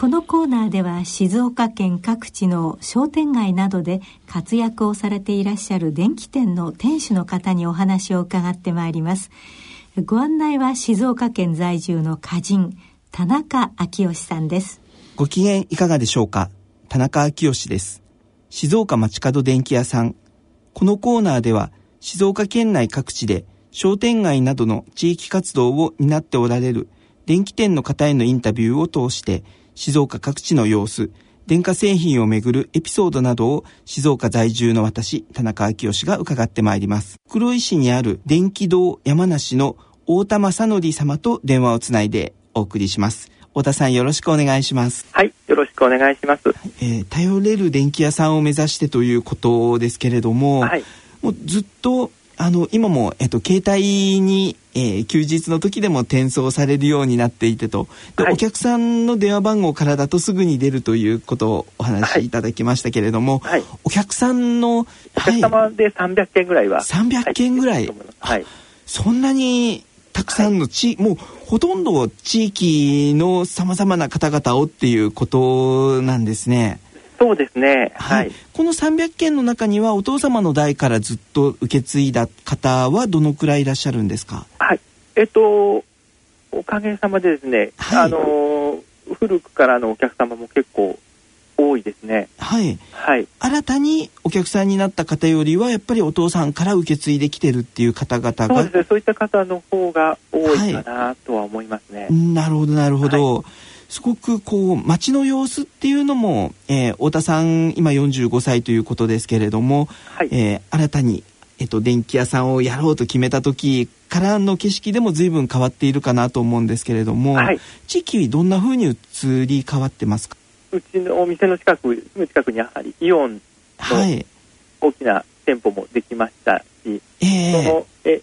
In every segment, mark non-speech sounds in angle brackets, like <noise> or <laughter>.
このコーナーでは静岡県各地の商店街などで活躍をされていらっしゃる電気店の店主の方にお話を伺ってまいります。ご案内は静岡県在住の歌人田中昭義さんです。ご機嫌いかがでしょうか？田中昭義です。静岡町角電気屋さん。このコーナーでは静岡県内各地で商店街などの地域活動を担っておられる電気店の方へのインタビューを通して静岡各地の様子、電化製品をめぐるエピソードなどを静岡在住の私、田中昭義が伺ってまいります。黒石にある電気堂山梨の大田正則様と電話をつないでお送りします。太田さんよろしくお願いします。はい、よろしくお願いします。えー、頼れる電気屋さんを目指してということですけれども、はい、もうずっとあの今も、えっと、携帯に、えー、休日の時でも転送されるようになっていてと。で、はい、お客さんの電話番号からだとすぐに出るということをお話しい。ただきましたけれども、はい、お客さんのお客様で300件ぐらいは、300件ぐらい、はい、そんなにたくさんの地、もうほとんど地域のさまざまな方々をっていうことなんですね。そうですね、はい、この300件の中にはお父様の代からずっと受け継いだ方はどのくらいいらっしゃるんですか？はいえっとおかげさまでですね、はい、あの古くからのお客様も結構多いですね。はい。はい。新たにお客さんになった方よりは、やっぱりお父さんから受け継いできてるっていう方々が。そうですね。そういった方の方が多いかなとは思いますね。はい、なるほど、なるほど。はいすごくこう街の様子っていうのも、えー、太田さん今45歳ということですけれども、はい、えー、新たに、えっと、電気屋さんをやろうと決めた時からの景色でも随分変わっているかなと思うんですけれども、はい、地域どんなふうに移り変わってますか？うちのお店の近く近くにやはりイオンの大きな店舗もできましたし、はい、そのえ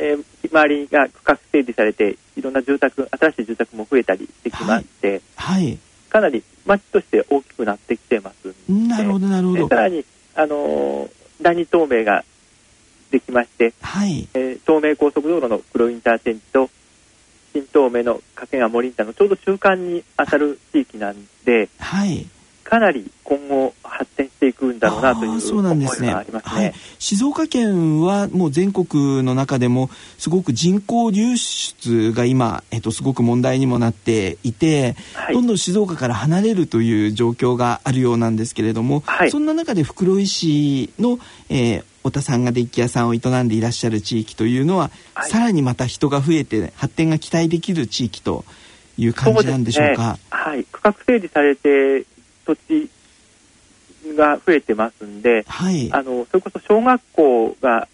えー、周りが区画整備されていろんな住宅新しい住宅も増えたりしてきまして、はい、はい、かなり町として大きくなってきてますなるほどなるほど。さらにあのー、第二透明ができまして、はい。えー、東名高速道路の黒インターチェンジと新東名の掛川森インターのちょうど中間に当たる地域なんで、はい、かなり今後発展していくんだろうなという思いがありますね、ねはい、静岡県はもう全国の中でもすごく人口流出が今、えっと、すごく問題にもなっていて、はい、どんどん静岡から離れるという状況があるようなんですけれども、はい、そんな中で袋井市の、えー、太田さんが電気屋さんを営んでいらっしゃる地域というのは、さらにまた人が増えて発展が期待できる地域という感じなんでしょうか？ね、はい、区画整理されて土地が増えてますんで、はい、あのそれこそ小学校が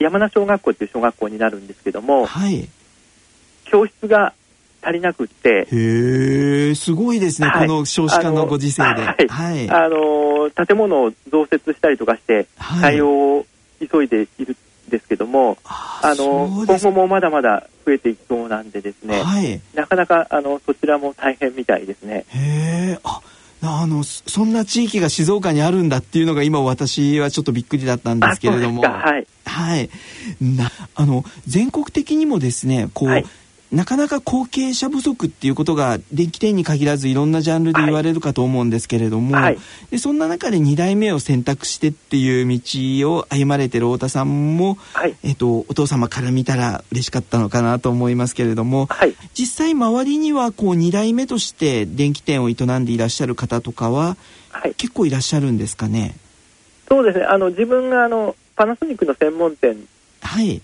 山名小学校っていう小学校になるんですけども、はい、教室が足りなくってへえすごいですね、はい、この少子化のご時世で、はい、はい、あの建物を増設したりとかして対応を急いでいるんですけども、あの今後もまだまだ増えていきそうなんでですね、なかなかあのそちらも大変みたいですね。へえああのそんな地域が静岡にあるんだっていうのが今私はちょっとびっくりだったんですけれども。はい、はい、なあの全国的にもですねこう、はいなかなか後継者不足っていうことが電気店に限らずいろんなジャンルで言われるかと思うんですけれども、はい、でそんな中で2代目を選択してっていう道を歩まれてる太田さんも、はい、えっと、お父様から見たら嬉しかったのかなと思いますけれども、はい、実際周りにはこう2代目として電気店を営んでいらっしゃる方とかは、結構いらっしゃるんですかね？そうですね。あの自分があのパナソニックの専門店はい。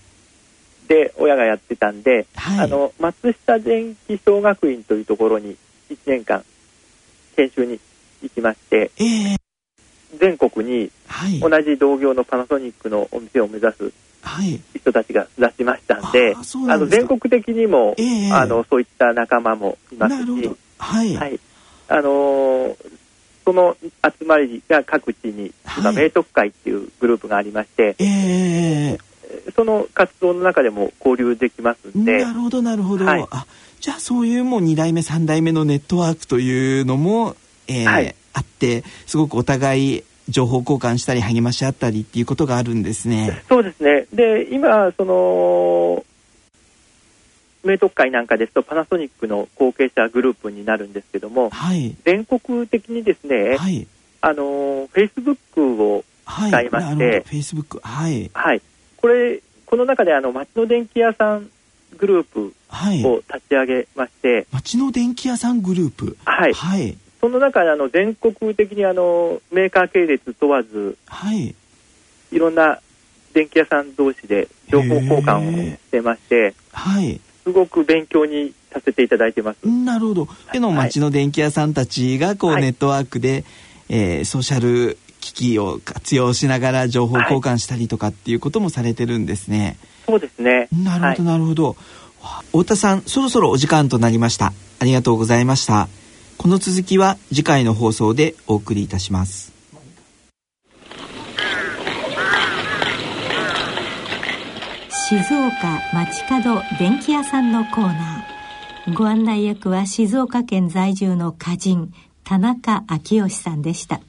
で親がやってたんで、はい、あの松下電気小学院というところに1年間研修に行きまして、えー、全国に同じ同業のパナソニックのお店を目指す人たちが育ちましたんで、はい、あの全国的にも、えー、あのそういった仲間もいますし、はい、はい、あのその集まりが各地に、今、明徳会っていうグループがありまして、えー、その活動の中でも交流できますんで。なるほど、なるほど。はい、あじゃあそういうもう2代目3代目のネットワークというのも、えーはい、あってすごくお互い情報交換したり励まし合ったりっていうことがあるんですね。そうですね。で今その明徳会なんかですとパナソニックの後継者グループになるんですけども、はい、全国的にですね、はい、あのフェイスブックを使いまして、フェイスブックはい、はい、これこの中であの町の電気屋さんグループを立ち上げまして、はい、町の電気屋さんグループ。はい、はい、その中であの全国的にあのメーカー系列問わず、はい、いろんな電気屋さん同士で情報交換をしてまして、はい、すごく勉強にさせていただいてます。なるほど。での町の電気屋さんたちがこう、ネットワークで、えー、ソーシャル機器を活用しながら情報交換したりとかっていうこともされてるんですね。そうですね。なるほど、なるほど。太田さん、そろそろお時間となりました。ありがとうございました。この続きは次回の放送でお送りいたします。静岡町角電気屋さんのコーナー。ご案内役は静岡県在住の歌人、田中昭義さんでした。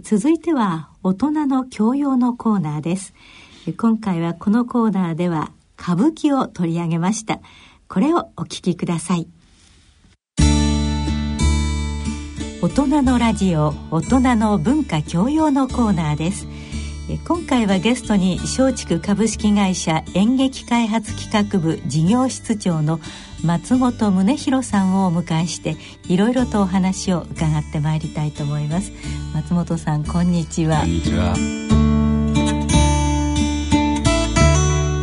続いては大人の教養のコーナーです。今回はこのコーナーでは歌舞伎を取り上げました。これをお聞きください。大人のラジオ大人の文化教養のコーナーです今回はゲストに松竹株式会社演劇開発企画部事業室長の松本宗弘さんをお迎えしていろいろとお話を伺ってまいりたいと思います。松本さんこんにちは。こんにちは。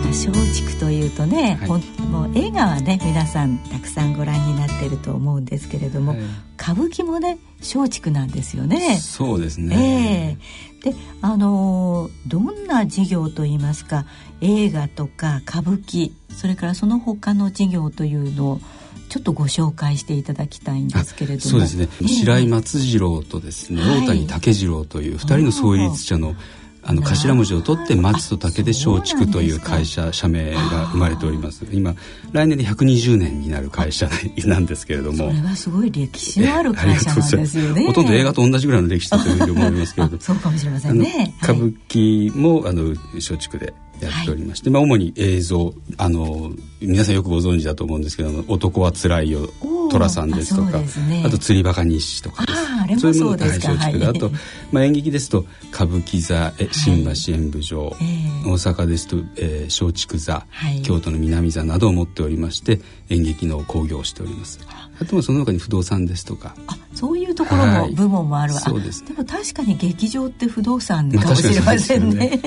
松竹というとね、はい、もう映画はね皆さんたくさんご覧になってると思うんですけれども、はい、歌舞伎もね松竹なんですよね。そうですね、えー、であのどんな事業といいますか映画とか歌舞伎それからその他の事業というのをちょっとご紹介していただきたいんですけれども。そうですね、えー、白井松次郎とですね、大谷武次郎という二人の創立者のあの頭文字を取って松と竹で松竹という会社社名が生まれております。今来年で120年になる会社なんですけれども。それはすごい歴史のある会社なんですよね。ほとんど映画と同じぐらいの歴史だというふうに思いますけれど <laughs> そうかもしれませんね。歌舞伎もあの松竹でやっておりまして、はい、まあ主に映像あの皆さんよくご存知だと思うんですけど「男はつらいよ」寅さんですとかあ,、ね、あと釣りバカ日誌とかです。そういうものが松竹で、あと、まあ、演劇ですと歌舞伎座新橋演舞場、はいえ。ー、大阪ですと、えー、松竹座、はい、京都の南座などを持っておりまして演劇の興行をしております。あとはその他に不動産ですとかあそういうところも部門もあるわ、はい、でも確かに劇場って不動産かもしれませんね。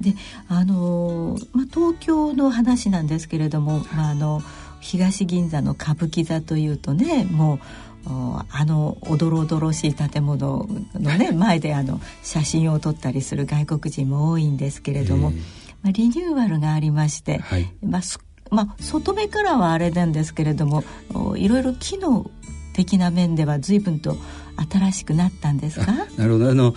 で <laughs> あの、まあ、東京の話なんですけれども、まあ、あの東銀座の歌舞伎座というとねもうあのおどろおどろしい建物のね前であの写真を撮ったりする外国人も多いんですけれども、まあ、リニューアルがありまして、はい、まあまあ、外目からはあれなんですけれどもいろいろ機能的な面では随分と新しくなったんですか？なるほど。あの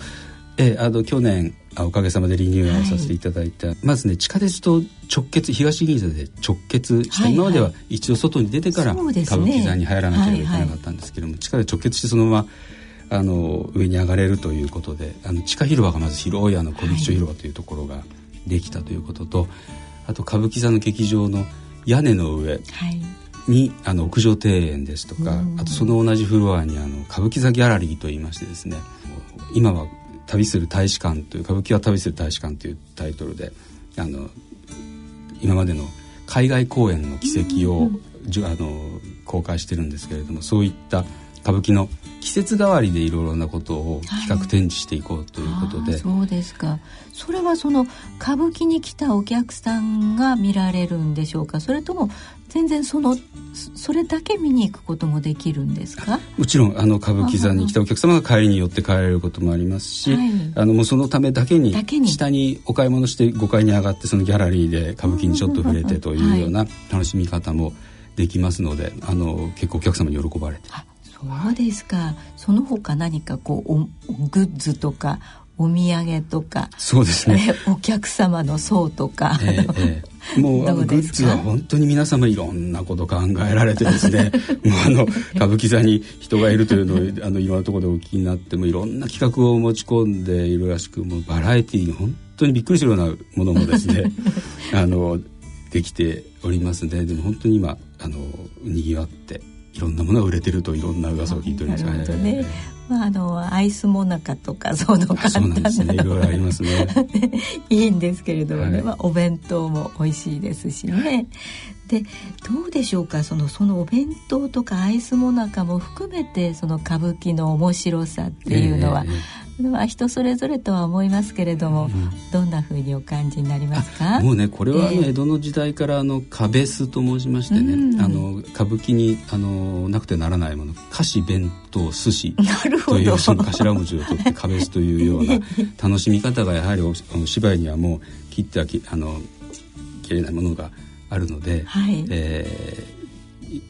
えあの去年おかげさまでリニューアルさせていただいた、はい、まずね地下鉄と直結東銀座で直結した、はいはい、今までは一度外に出てから歌舞伎座に入らなければいけなかったんですけども、はい。はい、地下で直結してそのままあの上に上がれるということであの地下広場がまず広いあの小劇場広場というところができたということと、はい、あと歌舞伎座の劇場の屋根の上に、あの屋上庭園ですとかあとその同じフロアにあの歌舞伎座ギャラリーといいましてですね今は旅する大使館という歌舞伎は旅する大使館というタイトルであの今までの海外公演の軌跡を、じあの公開してるんですけれどもそういった歌舞伎の季節代わりでいろいろなことを企画展示していこうということで、はい、そうですか。それはその歌舞伎に来たお客さんが見られるんでしょうか？それとも全然そのそれだけ見に行くこともできるんですか？もちろんあの歌舞伎座に来たお客様が帰りによって帰れることもありますし、はい、あのもうそのためだけに下にお買い物して5階に上がってそのギャラリーで歌舞伎にちょっと触れてというような楽しみ方もできますのであの結構お客様に喜ばれて。そうですか。その他何かこうグッズとかお土産とかそうですね。お客様の層とか、えーえー、<laughs> もうグッズは本当に皆様いろんなこと考えられてですね <laughs> もうあの歌舞伎座に人がいるというのをあのいろんなところでお聞きになってもいろんな企画を持ち込んでいるらしくもうバラエティーに本当にびっくりするようなものもですね <laughs> あのできておりますのででも本当に今あのにぎわっていろんなものが売れてるといろんな噂を聞いておりますね。ね。まあ、あのアイスモナカとかその簡単なね、いろいろありますね。<laughs> いいんですけれどもね、はい、まあ、お弁当も美味しいですしね。でどうでしょうかそのそのお弁当とかアイスモナカも含めてその歌舞伎の面白さっていうのは、えーは人それぞれとは思いますけれども、うん、どんなふうにお感じになりますか？もうねこれは、ね、江戸の時代からあの「壁ス」と申しましてね、うん、あの歌舞伎にあのなくてならないもの菓子弁当寿司というその頭文字を取って「壁ス」というような楽しみ方がやはりお芝居にはもう切ってはきあの切れないものがあるので、はい、えー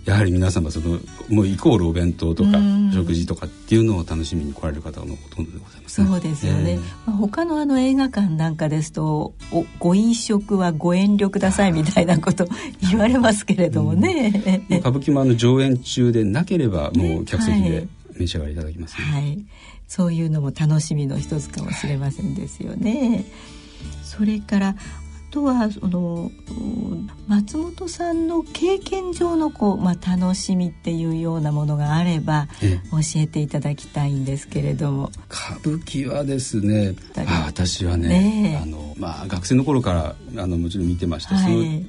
やはり皆様そのもうイコールお弁当とか食事とかっていうのを楽しみに来られる方のほとんどでございます、ね、そうですよね、えー、まあ、他のあの映画館なんかですとおご飲食はご遠慮くださいみたいなこと <laughs> 言われますけれどもね、うん、歌舞伎もあの上演中でなければもう客席で召し上がりいただきます、ね、はい、そういうのも楽しみの一つかもしれませんですよね。それからとはその松本さんの経験上のこう、まあ、楽しみっていうようなものがあれば教えていただきたいんですけれども。歌舞伎はですねあ私はね、ね、あの、まあ、学生の頃からあのもちろん見てました、はい、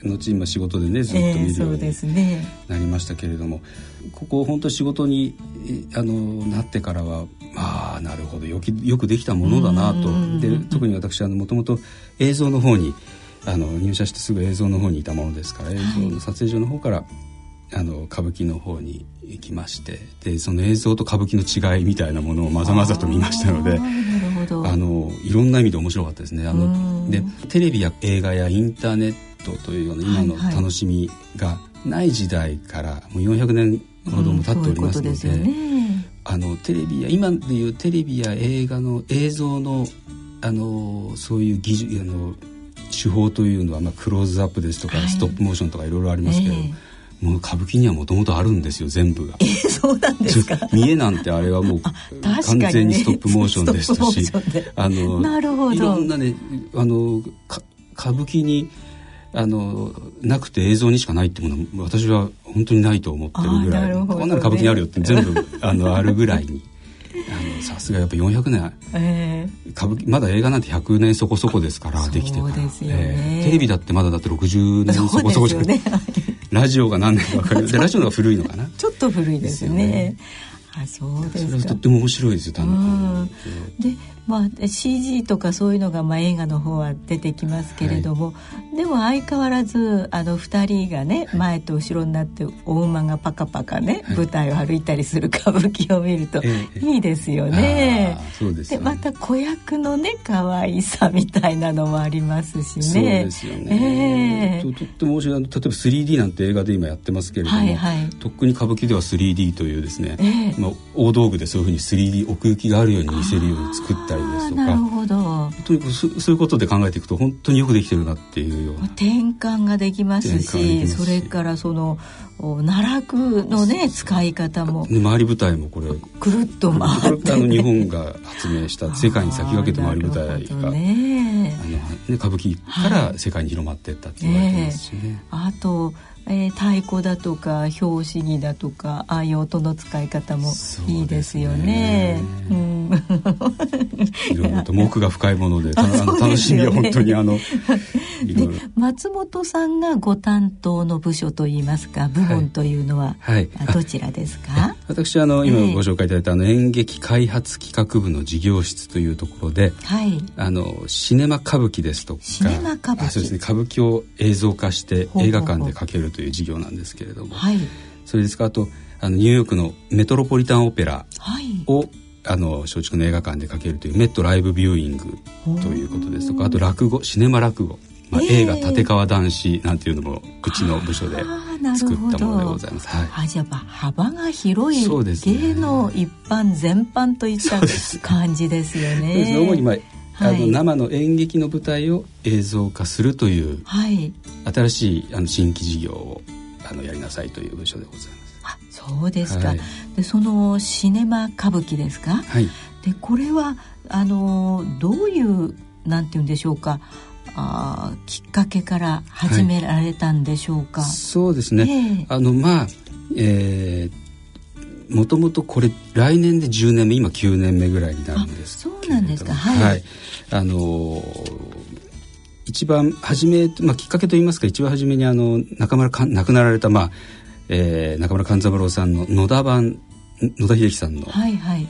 その後今仕事でねずっと見るようになりましたけれども、えー、ここ本当仕事にあのなってからはまあなるほど。よきよくできたものだなと。で特に私もともと映像の方にあの入社してすぐ映像の方にいたものですから映像の撮影所の方から、あの歌舞伎の方に行きましてでその映像と歌舞伎の違いみたいなものをまざまざと見ましたのであのいろんな意味で面白かったですね。あのでテレビや映画やインターネットというような今の楽しみがない時代からもう400年ほども経っておりますので。あのテレビや今でいうテレビや映画の映像のあのそういう技術あの手法というのは、まあ、クローズアップですとか、はい、ストップモーションとかいろいろありますけど、えー、もう歌舞伎にはもともとあるんですよ全部が。えー、そうなんですか？見えなんてあれはもう完全にストップモーションでしたし、あのなるほど。いろんなねあの歌舞伎にあのなくて映像にしかないってもの私は本当にないと思ってるぐらい、ね、こんなの歌舞伎にあるよって全部 <laughs> あのあるぐらいに。さすがやっぱ400年、えー、歌舞伎まだ映画なんて100年そこそこですからできてから、ねえ。ー、テレビだってまだだって60年そこそこじゃない、ね、ラジオが何年か分かる。でラジオが古いのかな。ちょっと古いですね、ね、あそうですそれはとっても面白いですよ単に。でまあ、CG とかそういうのが、まあ、映画の方は出てきますけれども、はい、でも相変わらずあの2人がね、はい、前と後ろになってお馬がパカパカね、はい、舞台を歩いたりする歌舞伎を見るといいですよね。そうです、ね、でまた子役のね可愛さみたいなのもありますしね。そうですよね、えー、ととっても面白い例えば 3D なんて映画で今やってますけれども、はいはい、とっくに歌舞伎では 3D というですね、えー、まあ、大道具でそういうふうに 3D 奥行きがあるように見せるように作ったりですとか。なるほど。とにかくそういうことで考えていくと本当によくできてるなっていうような。転換ができますしそれからその奈落のね使い方も。周り舞台もこれくるっと回って、ね、あの日本が発明した世界に先駆けて回り舞台が、<laughs> ね、あのね歌舞伎から世界に広まっていったって言われてますしね。ねあとえー、太鼓だとか拍子木だとかああいう音の使い方もいいですよね。うねうん、<laughs> いろいろと目が深いもので、<laughs> あの楽しみは本当にあの <laughs> 松本さんがご担当の部署といいますか部門というのは、はい、どちらですか？私あの今ご紹介いただいたあの演劇開発企画部の事業室というところで、はい、あのシネマ歌舞伎ですとか、シネマ歌舞伎。そうですね歌舞伎を映像化して映画館でかけるという事業なんですけれども、はい、それですか？あとあのニューヨークのメトロポリタンオペラを、はい、あの松竹の映画館でかけるというメットライブビューイングということですとかあと落語シネマ落語まあ、映画「立川談志」なんていうのもうちの部署で作ったものでございます。はい、あじゃあ幅が広い芸能一般全般といった感じですよね。主にまああの生の演劇の舞台を映像化するという、はい、新しいあの新規事業をあのやりなさいという部署でございます。あそうですか、はい、でそのシネマ歌舞伎ですか、はい、でこれはあのどういうなんて言うんでしょうかあきっかけから始められたんでしょうか、はい、そうですね、えー、あのまあえー、もともとこれ来年で10年目今9年目ぐらいになるんですそうなんですか。はい、はい、あのー、一番初め、まあ、きっかけといいますか一番初めにあの中村か亡くなられた、まあえー、中村勘三郎さんの野田版野田秀樹さんの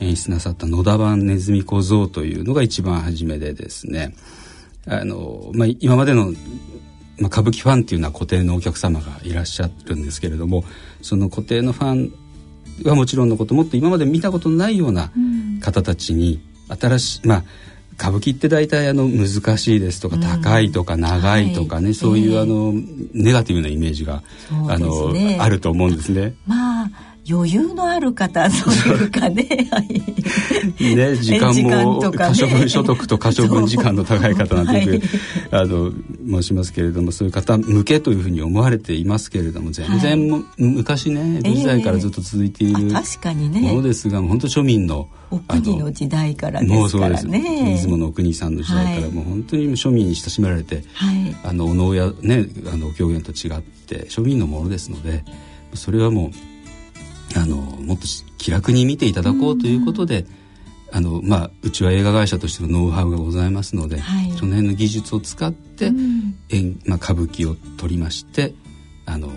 演出なさった野田版ネズミ小僧というのが一番初めでですねあの、まあ、今までの、まあ、歌舞伎ファンっていうのは固定のお客様がいらっしゃるんですけれどもその固定のファンはもちろんのこともっと今まで見たことのないような方たちに新しいまあ歌舞伎って大体あの難しいですとか、高いとか長いとかね、はい、そういうあの、ネガティブなイメージが、あのあると思うんですね。まあ余裕のある方というかね。<laughs> ね時間も可処分所得と可処分時間の高い方なんていう、はい、あの申しますけれどもそういう方向けというふうに思われていますけれども全然、はい、昔ね江戸時代からずっと続いている、確かにね。ものですが本当庶民のお国の時代からですからね。出雲のお国さんの時代から、もう本当に庶民に親しめられて、はい、あのお能やねあの狂言と違って庶民のものですのでそれはもうあのもっと気楽に見ていただこうということで、あのまあ、うちは映画会社としてのノウハウがございますので、はい、その辺の技術を使って、うん、まあ、歌舞伎を取りましてあの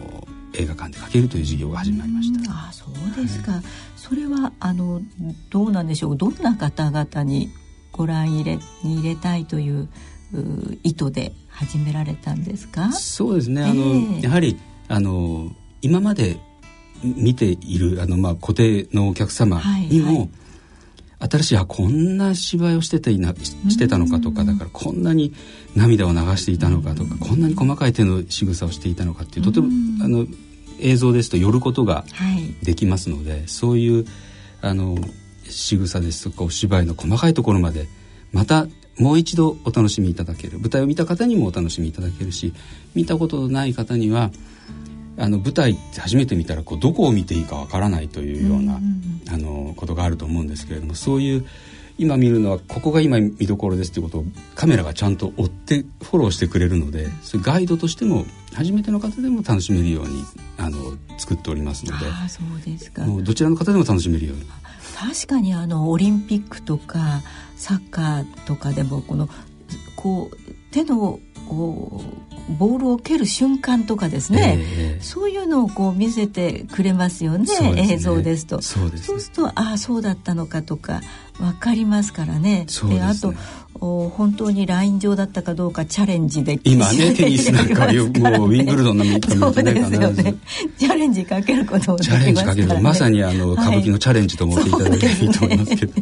映画館でかけるという事業が始まりました。あそうですか、はい、それはあのどうなんでしょう？どんな方々にご覧入れに入れたいという意図で始められたんですか？そうですね。あの、えー、やはりあの今まで見ているあの、まあ、固定のお客様にも、はい。はい新しいあこんな芝居をしてていなしてたのかとかだからこんなに涙を流していたのかとかこんなに細かい手の仕草をしていたのかっていうとてもあの映像ですと寄ることができますので、はい、そういうあの仕草ですとかお芝居の細かいところまでまたもう一度お楽しみいただける。舞台を見た方にもお楽しみいただけるし見たことのない方にはあの舞台って初めて見たらこうどこを見ていいかわからないというような、あのことがあると思うんですけれどもそういう今見るのはここが今見どころですということをカメラがちゃんと追ってフォローしてくれるのでそれガイドとしても初めての方でも楽しめるようにあの作っておりますので。あそうですか。もうどちらの方でも楽しめるように。確かにあのオリンピックとかサッカーとかでもこのこう手のこうボールを蹴る瞬間とかですね、えー、そういうのをこう見せてくれますよね、ね、映像ですと。そうです、ね、そうするとああそうだったのかとか分かりますからね。で、ね、あとお本当にライン上だったかどうかチャレンジで今ねテニスなんかもうウィンブルドンの見た目ね必ずチャレンジかけることもできますから、ね、チャレンジかけるまさにあの歌舞伎のチャレンジと思っていただければいいと思いますけど、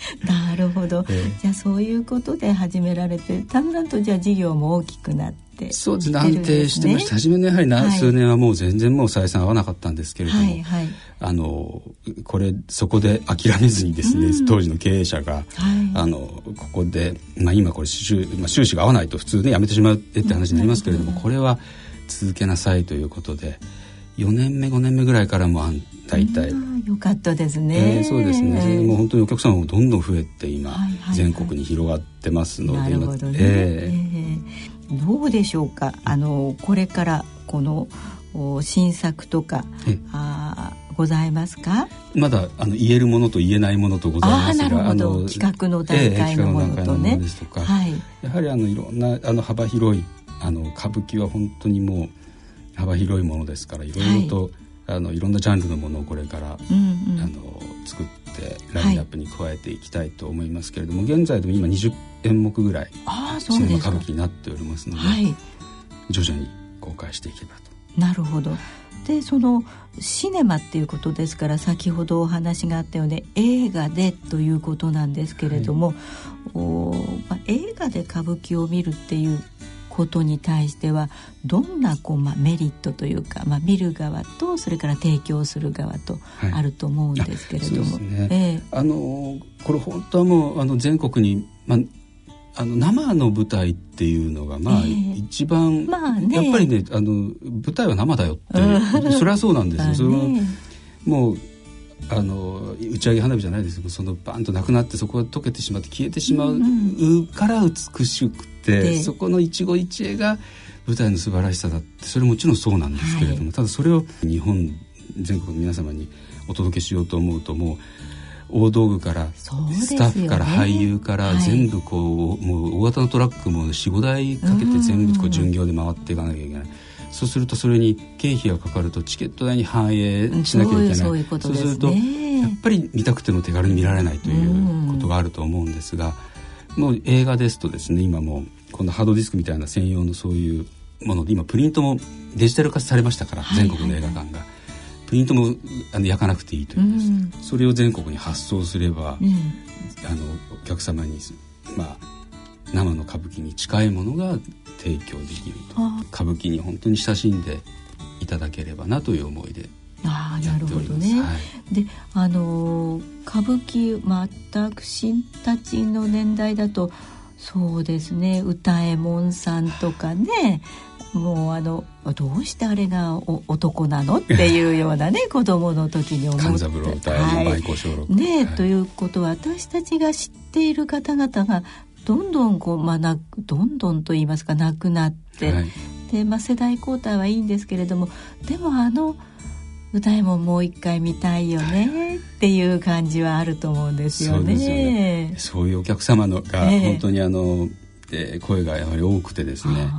<laughs> なるほど、えー、じゃあそういうことで始められてだんだんとじゃあ事業も大きくなっててそうですね。安定してました初めのやはりな、はい、数年はもう全然もう採算合わなかったんですけれども、はい。はい、あのこれそこで諦めずにですね、うん、当時の経営者が、はい、あのここで、まあ、今これ収,、まあ、収支が合わないと普通ねやめてしまうって話になりますけれども、うん、これは続けなさいということで4年目5年目ぐらいからも大体、よかったですね、えー、そうですね、えー、もう本当にお客様もどんどん増えて今、はいはいはい、全国に広がってますのでなるほどね、えー。どうでしょうか？あのこれからこの新作とかあございますか？まだあの言えるものと言えないものとございますがあの企画の段階のものとね、えー、ですとか、はい、やはりあのいろんなあの幅広いあの歌舞伎は本当にもう幅広いものですからいろいろと、はい、あのいろんなジャンルのものをこれから、うんうん、あの作ってラインナップに加えていきたいと思いますけれども、はい、現在でも今20演目ぐらいシネマ歌舞伎になっておりますので、はい、徐々に公開していけばと。なるほど。でそのシネマっていうことですから先ほどお話があったように映画でということなんですけれども、はい、おまあ、映画で歌舞伎を見るっていうことに対してはどんなこう、まあ、メリットというか、まあ、見る側とそれから提供する側とあると思うんですけれども、はいね。えー、あのこれ本当はもうあの全国に、まあ、あの生の舞台っていうのがまあ、一番、まあね、やっぱりねあの舞台は生だよってそれはそうなんですよ。<laughs> そのもうあの打ち上げ花火じゃないですけどそのバンとなくなってそこが溶けてしまって消えてしまうから美しくて、うん、そこの一期一会が舞台の素晴らしさだってそれもちろんそうなんですけれども、はい、ただそれを日本全国の皆様にお届けしようと思うともう大道具からスタッフから俳優から全部こう、はい、もう大型のトラックも45台かけて全部こう巡業で回っていかなきゃいけない。そうするとそれに経費がかかるとチケット代に反映しなきゃいけない。そうするとやっぱり見たくても手軽に見られないということがあると思うんですが、もう映画ですとですね今もこのハードディスクみたいな専用のそういうもので今プリントもデジタル化されましたから、全国の映画館が。プリントもあの焼かなくていいというです、うん、それを全国に発送すれば、うん、あのお客様に、まあ、生の歌舞伎に近いものが提供できると。歌舞伎に本当に親しんでいただければなという思いであなるほどね。はい、であの歌舞伎私たちの年代だとそうですね歌右衛門さんとかねもうあのどうしてあれがお男なのっていうようなね <laughs> 子供の時に思って。はい。ね、はい、ということは私たちが知っている方々がどんどんこう、まあ、などんどんと言いますかなくなって、はい、で、まあ、世代交代はいいんですけれどもでもあの歌いももう一回見たいよねっていう感じはあると思うんですよね。そうよね。そういうお客様のが本当にあの、えー、声がやはり多くてですね。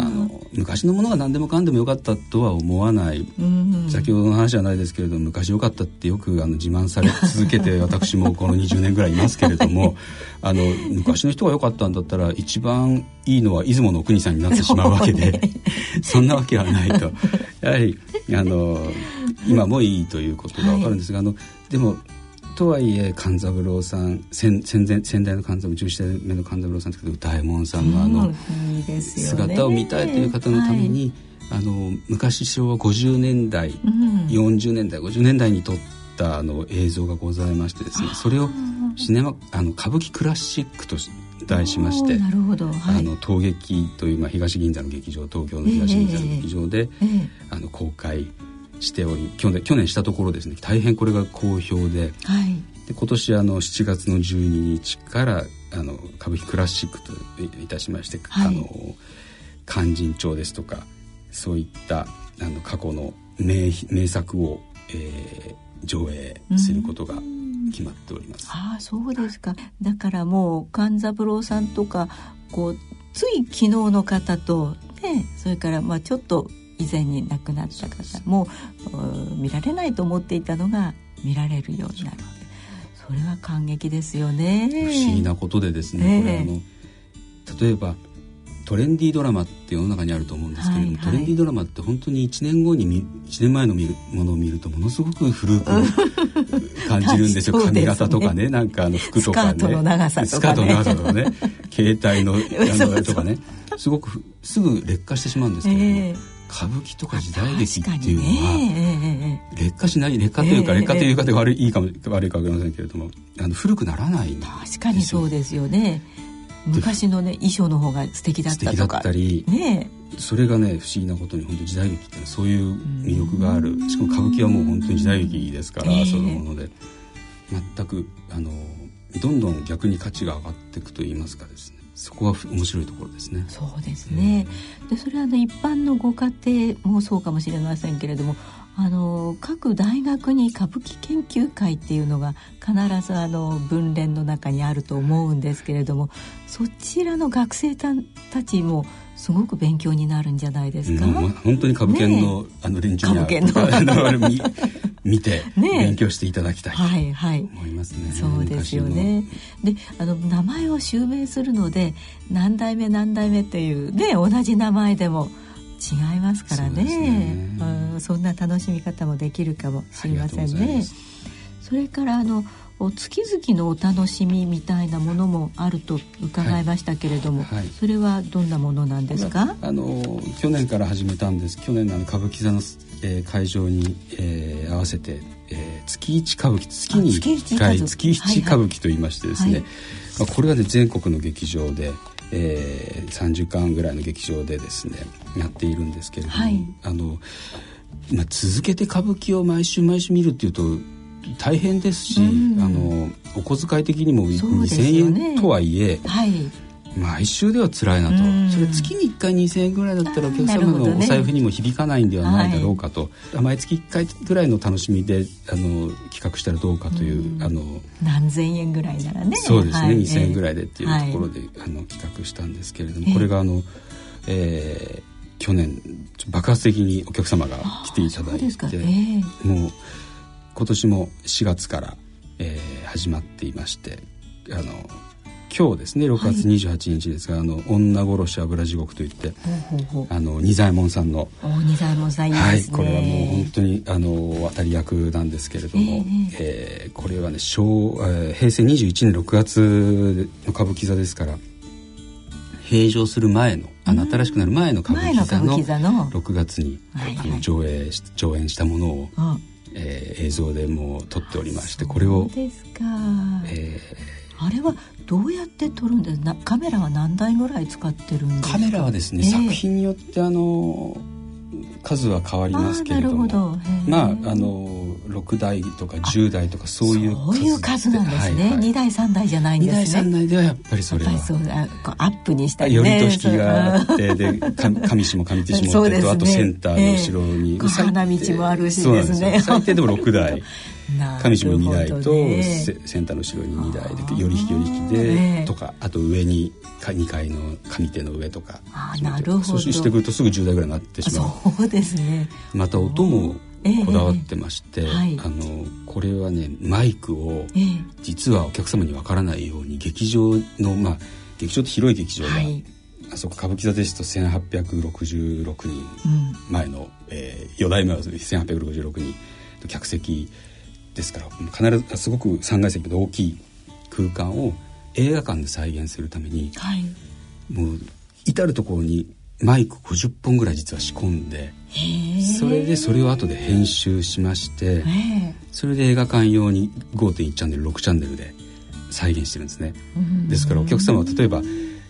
あの昔のものが何でもかんでもよかったとは思わない、うん先ほどの話じゃないですけれども昔よかったってよくあの自慢され続けて <laughs> 私もこの20年ぐらいいますけれども <laughs> あの昔の人が良かったんだったら一番いいのは出雲の国さんになってしまうわけで <laughs> そんなわけはないと。やはりあの今もいいということが分かるんですが、はい、あのでもとはいえ勘三郎さん先先前先代の勘三郎11代目の勘三郎さんですけど歌右衛門さんのあの、姿を見たいという方のために、はい、あの昔昭和50年代、うん、40年代50年代に撮ったあの映像がございましてですねそれをシネマあの歌舞伎クラシックと題しましてなるほど、はい、あの陶劇という、まあ、東銀座の劇場東京の東銀座の劇場で、えーえー、あの公開しており去年去年したところですね大変これが好評で,、はい、で今年あの7月の12日からあの歌舞伎クラシックといたしまして、はい、あの勧進帳ですとかそういったあの過去の名名作を、えー、上映することが決まっております。ああそうですか。だからもう勘三郎さんとかこうつい昨日の方とねそれからまあちょっと以前に亡くなった方も見られないと思っていたのが見られるようになる。それは感激ですよね。不思議なことでですね、これあの例えばトレンディードラマって世の中にあると思うんですけれども、はいはい、トレンディードラマって本当に1年後に1年前の見るものを見るとものすごく古く <laughs> 感じるんで <laughs> すよ髪型とかねなんかあの服とかね。スカートの長さとかね。とかね。<laughs> 携帯のあのとかね。すごくすぐ劣化してしまうんですけれども、えー歌舞伎とか時代劇っていうのは、劣化しない劣化というか、劣化という言い方が悪いいいかも悪いか分かりませんけれどもあの古くならない確かにそうですよね。昔のね衣装の方が素敵だったとか。だったり、ね、それがね不思議なことに本当時代劇ってそういう魅力がある。しかも歌舞伎はもう本当に時代劇ですから、そのもので。全くあのどんどん逆に価値が上がっていくといいますかですねそこは面白いところですね。そうですね。でそれはあの一般のご家庭もそうかもしれませんけれども、あの各大学に歌舞伎研究会っていうのが必ずあの文連の中にあると思うんですけれども、そちらの学生たちもすごく勉強になるんじゃないですか？本当に歌舞伎の、ね、あの連中に歌舞伎の <laughs> 見て勉強していただきたいと思いますね。はいはい、そうですよね。で、あの名前を襲名するので何代目何代目っていうね同じ名前でも違いますからね。ねそんな楽しみ方もできるかもしれませんね。それからあのお月々のお楽しみみたいなものもあると伺いましたけれども、はい。はい、それはどんなものなんですか？あの去年から始めたんです。去年の歌舞伎座の、えー、会場に、えー、合わせて、えー、月一歌舞伎月に1回月一歌舞伎。と言いましてですね、はいはい、まあ、これはね全国の劇場でえー、3時間ぐらいの劇場でですねやっているんですけれども、はい、あのまあ、続けて歌舞伎を毎週毎週見るっていうと大変ですし、うん、あのお小遣い的にも2,000円とはいえ、はい、毎週では辛いなと、それ月に1回2,000円ぐらいだったらお客様のお財布にも響かないんではないだろうかと、ね、毎月1回ぐらいの楽しみであの企画したらどうかという、うあの何千円ぐらいならね。そうですね、はい、2,000円ぐらいでっていうところで、あの企画したんですけれども、これがあの、えー、去年爆発的にお客様が来ていただいて、えー、もう今年も4月から、えー、始まっていましてあの今日ですね6月28日ですが、はい、あの女殺し油地獄といってあの仁左衛門さんの仁左衛門さんね、はい、これはもう本当にあの渡り役なんですけれども、えー、えー、これはね小、えー、平成21年6月の歌舞伎座ですから閉場する前のあの新しくなる前の歌舞伎座の6月に、はいはい、あの上映上演したものを、えー、映像でもう撮っておりましてこれをですか、えー、あれはどうやって撮るんですなカメラは何台ぐらい使ってるんですか？カメラはですね、えー、作品によってあの数は変わりますけれども。まああの6台とか10台とかそういうそういう数なんですね、はいはい、2台3台じゃないんですね。2台3台ではやっぱりそれは。そうアップにしたりね。よりと引きがあってで上下も上手下ってと、あとセンターの後ろに、えー、花道もあるしですね。最低でも6台。上下も2台と、センターの後ろに2台でより引きより引きで、とかあと上に2階の上手の上とか。あなるほど。そうしてくるとすぐ10台ぐらいになってしまうそうですねまた音もこだわってまして、えーはい、あのこれはねマイクを実はお客様にわからないように劇場のまあ劇場って広い劇場が、はい、あそこ歌舞伎座ですと1866人前の、うん、えー、4代目は1866人。客席ですから必ずすごく3階席で大きい空間を映画館で再現するために、はい、もう至る所にマイク50本ぐらい実は仕込んでそれでそれを後で編集しましてそれで映画館用に5.1チャンネル6チャンネルで再現してるんですね。ですからお客様は例えば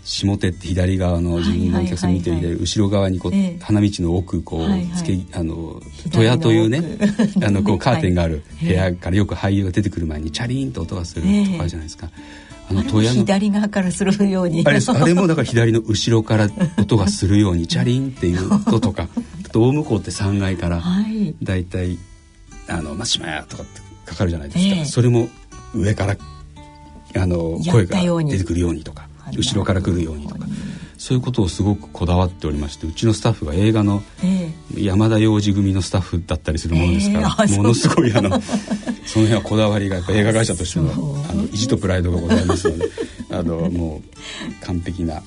下手って左側の自分のお客さん見ている後ろ側にこう、花道の奥こうつけ、あの戸屋というねあのこう <laughs> カーテンがある部屋からよく俳優が出てくる前にチャリーンと音がするとかあるじゃないですか。あの左側からするように。あれあれもだから左の後ろから音がするようにチャリンっていう音とか <laughs> 大向こうって3階からだい。たい「あのまあ、島屋」とかってかかるじゃないですか、えー、それも上からあの声が出てくるようにとか後ろから来るようにとか。そういうことをすごくこだわっておりましてうちのスタッフが映画の山田洋次組のスタッフだったりするものですから、えー、ものすごいあの <laughs> その辺はこだわりがやっぱ映画会社としてのあの意地とプライドがございますのであのもう完璧な、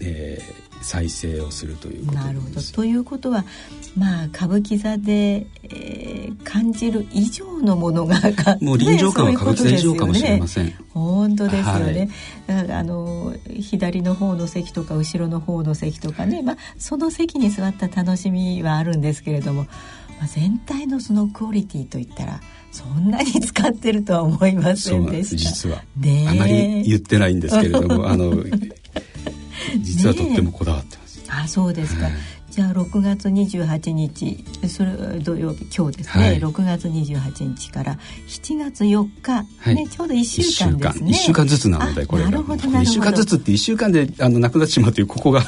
えー、再生をするということなるほど。ということはまあ歌舞伎座で、えー、感じる以上のものがもう臨場感は歌舞伎座以上かもしれません、ね、本当ですよね、はい、あの左の方の席とか後ろの方の席とかね、まあ、その席に座った楽しみはあるんですけれども、まあ、全体のそのクオリティといったらそんなに使ってるとは思いませんでした。実は、ね、あまり言ってないんですけれども <laughs> あの実はとってもこだわってます。あそうですか、じゃあ6月28日。それ土曜日。今日ですね、はい、6月28日から。7月4日、はい、ね、ちょうど1週間ですね。1週間。ずつなのでこれが1週間ずつって1週間であのなくなってしまうというここが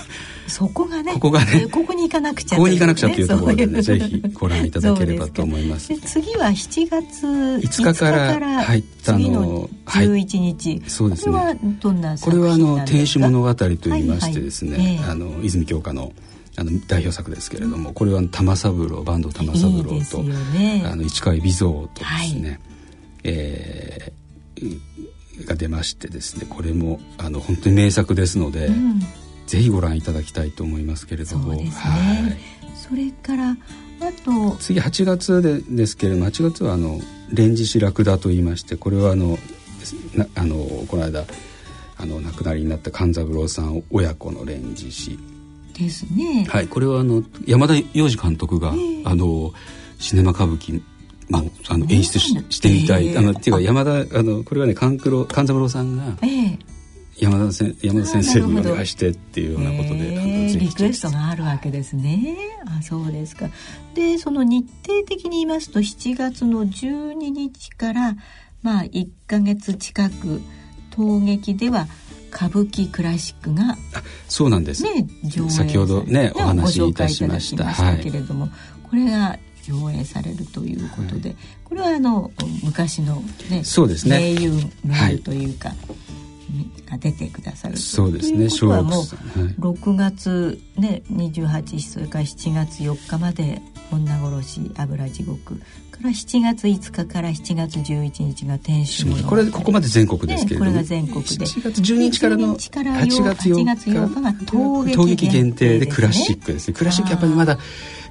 そこがねここがね。ここに行かなくちゃ、ここに行かなくちゃっていうところでねぜひご覧いただければと思います。で次は7月5日から入ったの11日、はい、そうですね。これはどんなこれはあの天使物語といいましてですね、はいはい。えー、あの泉鏡花のあの代表作ですけれども、これは玉三郎坂東玉三郎といい、ね、あの市川海老蔵とですね、はい、えー、が出ましてですねこれもあの本当に名作ですので、うん、ぜひご覧いただきたいと思いますけれども。そ、ね、はい、それからあと次8月でですけれども8月はあの「連獅子ラクダ」と言いましてこれはあのあのこの間あの亡くなりになった勘三郎さん親子の連獅子ですね。はいこれはあの山田洋次監督が、えー、あのシネマ歌舞伎もあの演出ししてみたい、えー、あのっていうか山田あのこれはね勘九郎勘三郎さんが、えー、山田せ山田先生にお願いしてっていうようなことで、えー、リクエストがあるわけですね。あそうですか。でその日程的に言いますと7月の12日からまあ1か月近く陶劇では歌舞伎クラシックがそうなんです、ね、先ほどねお話しいたしました。けれども、はい、これが上映されるということで、はい、これはあの昔のねそうですね。名優名優というか、はいが出てくださるそうですねとはもう6月ね28それから7月4日まで女殺し油地獄から7月5日から7月11日が天使物これここまで全国ですけれども、ね、これが全国で。7月12日からの8月8日が陶劇限定でクラシックですね。クラシックやっぱりまだ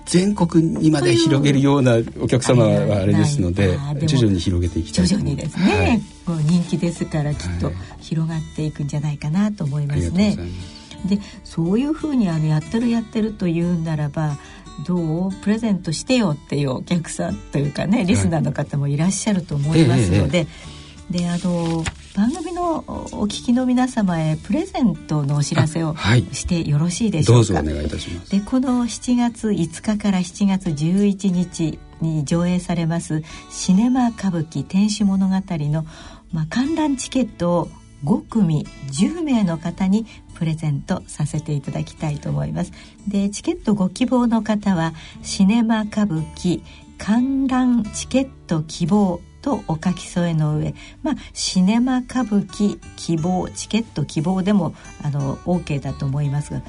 全国にまで広げるようなお客様はあれですので徐々に広げていきたい徐々にですね、はい、もう人気ですからきっと広がっていくんじゃないかなと思いますね。はい、でそういうふうにあのやってるやってるというんならばどうプレゼントしてよっていうお客さんというかねリスナーの方もいらっしゃると思いますので、であの番組のお聞きの皆様へプレゼントのお知らせをしてよろしいでしょうか、はい、どうぞお願いいたします。でこの7月5日から7月11日に上映されますシネマ歌舞伎天守物語の、まあ、観覧チケットを5組10名の方にプレゼントさせていただきたいと思います。でチケットご希望の方はシネマ歌舞伎観覧チケット希望とお書き添えの上、まあ、シネマ歌舞伎希望チケット希望でもあの OK だと思いますが、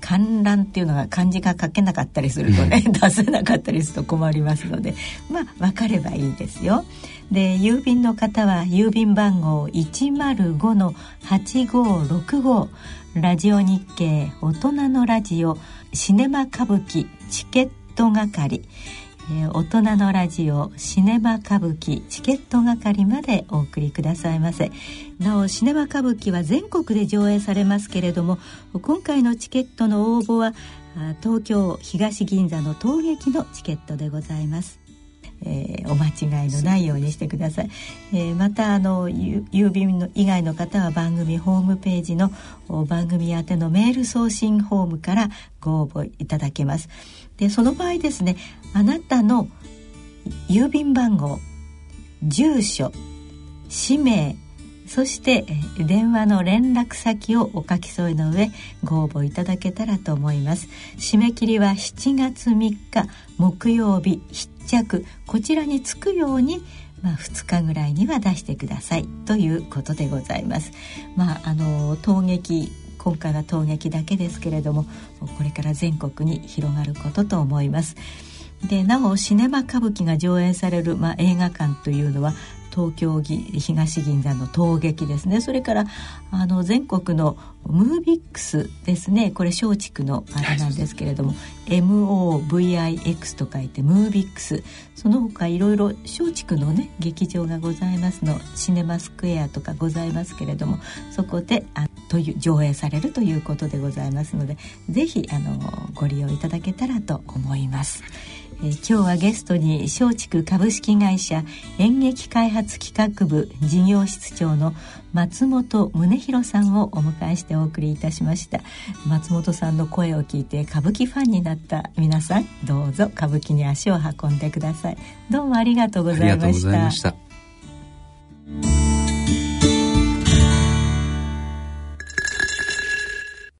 観覧っていうのが漢字が書けなかったりするとね出せなかったりすると困りますのでまあ分かればいいですよ。で郵便の方は郵便番号105の8565ラジオ日経大人のラジオシネマ歌舞伎チケット係えー、大人のラジオシネマ歌舞伎チケット係までお送りくださいませ。なおシネマ歌舞伎は全国で上映されますけれども今回のチケットの応募は東京東銀座の陶劇のチケットでございますえー、お間違いのないようにしてください、えー、またあの郵便の以外の方は番組ホームページの番組宛てのメール送信ホームからご応募いただけますでその場合ですねあなたの郵便番号住所氏名そして電話の連絡先をお書き添えの上ご応募いただけたらと思います。締め切りは7月3日木曜日必着。こちらにつくようにまあ、2日ぐらいには出してください。ということでございます。まあ、あの陶劇今回は陶劇だけですけれどもこれから全国に広がることと思います。でなおシネマ歌舞伎が上演される、まあ、映画館というのは東京東銀座の陶劇ですね。それからあの全国のムービックスですね。これ松竹のあれなんですけれども、はい、MOVIX と書いてムービックス。その他いろいろ松竹のね劇場がございますのシネマスクエアとかございますけれどもそこであという上映されるということでございますので是非あのご利用いただけたらと思います。え、今日はゲストに松竹株式会社演劇開発企画部事業室長の松本宗弘さんをお迎えしてお送りいたしました。松本さんの声を聞いて歌舞伎ファンになった皆さんどうぞ歌舞伎に足を運んでください。どうもありがとうございました。